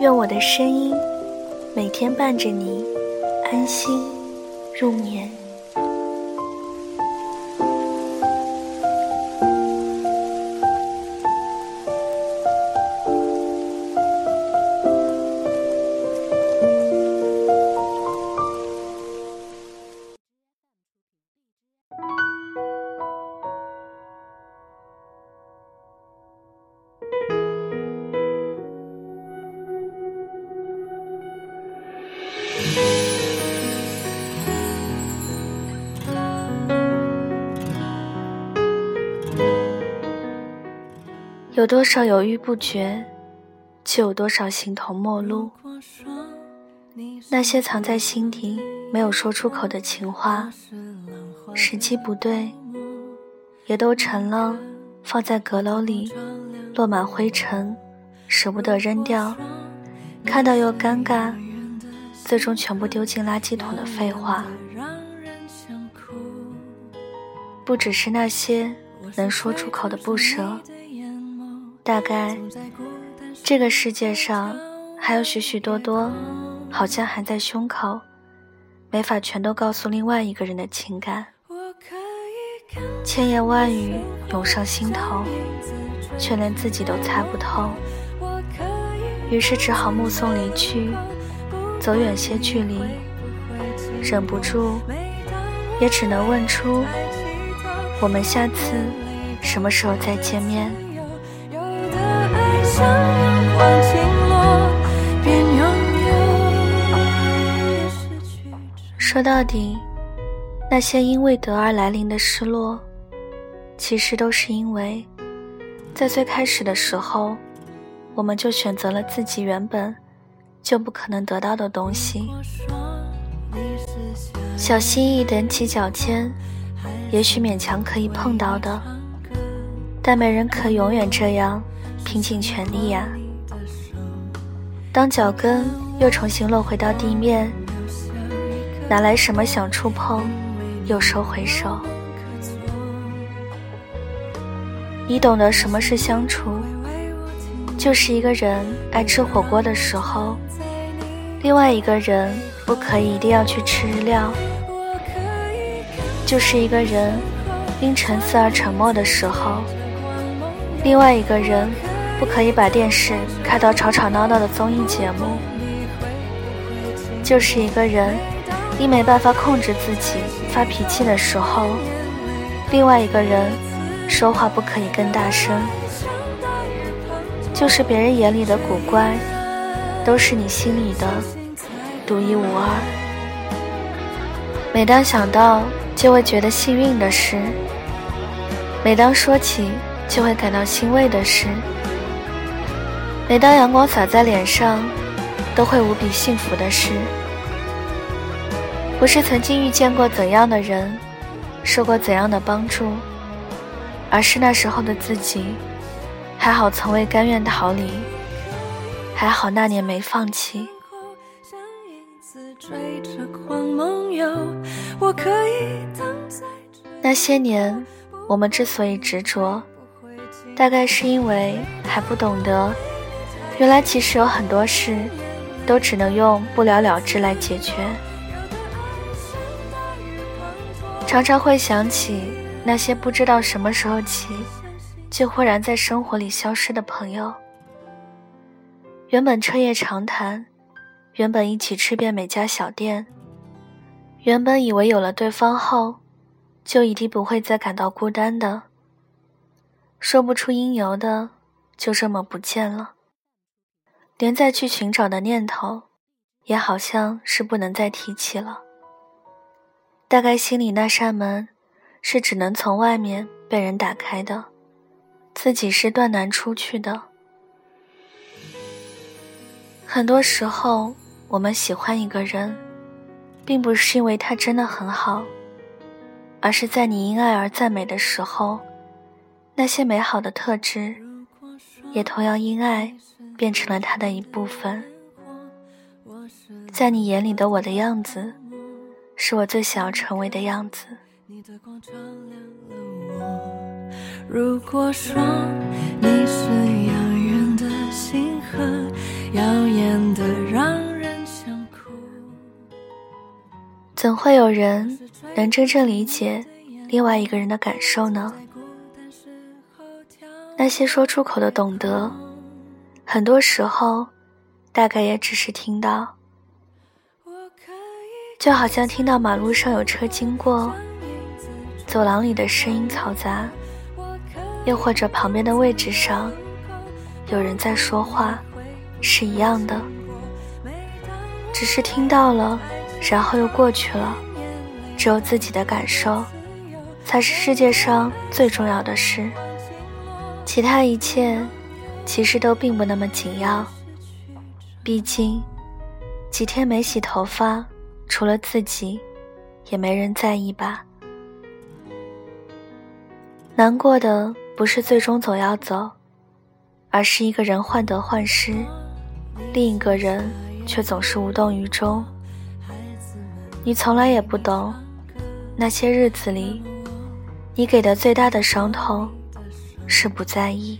愿我的声音每天伴着你安心入眠。有多少犹豫不决，就有多少形同陌路。那些藏在心底没有说出口的情话，时机不对，也都成了放在阁楼里落满灰尘，舍不得扔掉，看到又尴尬，最终全部丢进垃圾桶的废话。不只是那些能说出口的不舍。大概，这个世界上还有许许多多，好像含在胸口，没法全都告诉另外一个人的情感，千言万语涌上心头，却连自己都猜不透。于是只好目送离去，走远些距离，忍不住，也只能问出：我们下次什么时候再见面？说到底，那些因为得而来临的失落，其实都是因为，在最开始的时候，我们就选择了自己原本就不可能得到的东西。小心翼翼踮起脚尖，也许勉强可以碰到的，但没人可永远这样。拼尽全力呀！当脚跟又重新落回到地面，哪来什么想触碰，又收回手？你懂得什么是相处？就是一个人爱吃火锅的时候，另外一个人不可以一定要去吃日料；就是一个人因沉思而沉默的时候，另外一个人。不可以把电视开到吵吵闹闹的综艺节目。就是一个人你没办法控制自己发脾气的时候，另外一个人说话不可以更大声。就是别人眼里的古怪，都是你心里的独一无二。每当想到，就会觉得幸运的事；每当说起，就会感到欣慰的事。每当阳光洒在脸上，都会无比幸福的事。不是曾经遇见过怎样的人，受过怎样的帮助，而是那时候的自己，还好从未甘愿逃离，还好那年没放弃。那些年，我们之所以执着，大概是因为还不懂得。原来其实有很多事，都只能用不了了之来解决。常常会想起那些不知道什么时候起，就忽然在生活里消失的朋友。原本彻夜长谈，原本一起吃遍每家小店，原本以为有了对方后，就一定不会再感到孤单的。说不出因由的，就这么不见了。连再去寻找的念头，也好像是不能再提起了。大概心里那扇门，是只能从外面被人打开的，自己是断难出去的。很多时候，我们喜欢一个人，并不是因为他真的很好，而是在你因爱而赞美的时候，那些美好的特质，也同样因爱变成了他的一部分。在你眼里的我的样子，是我最想要成为的样子。如果说你是遥远的星河，耀眼的让人想哭，怎会有人能真正理解另外一个人的感受呢？那些说出口的懂得，很多时候大概也只是听到。就好像听到马路上有车经过，走廊里的声音嘈杂，又或者旁边的位置上有人在说话，是一样的。只是听到了，然后又过去了。只有自己的感受，才是世界上最重要的事。其他一切，其实都并不那么紧要。毕竟，几天没洗头发。除了自己，也没人在意吧。难过的不是最终总要走，而是一个人患得患失，另一个人却总是无动于衷。你从来也不懂，那些日子里，你给的最大的伤痛，是不在意。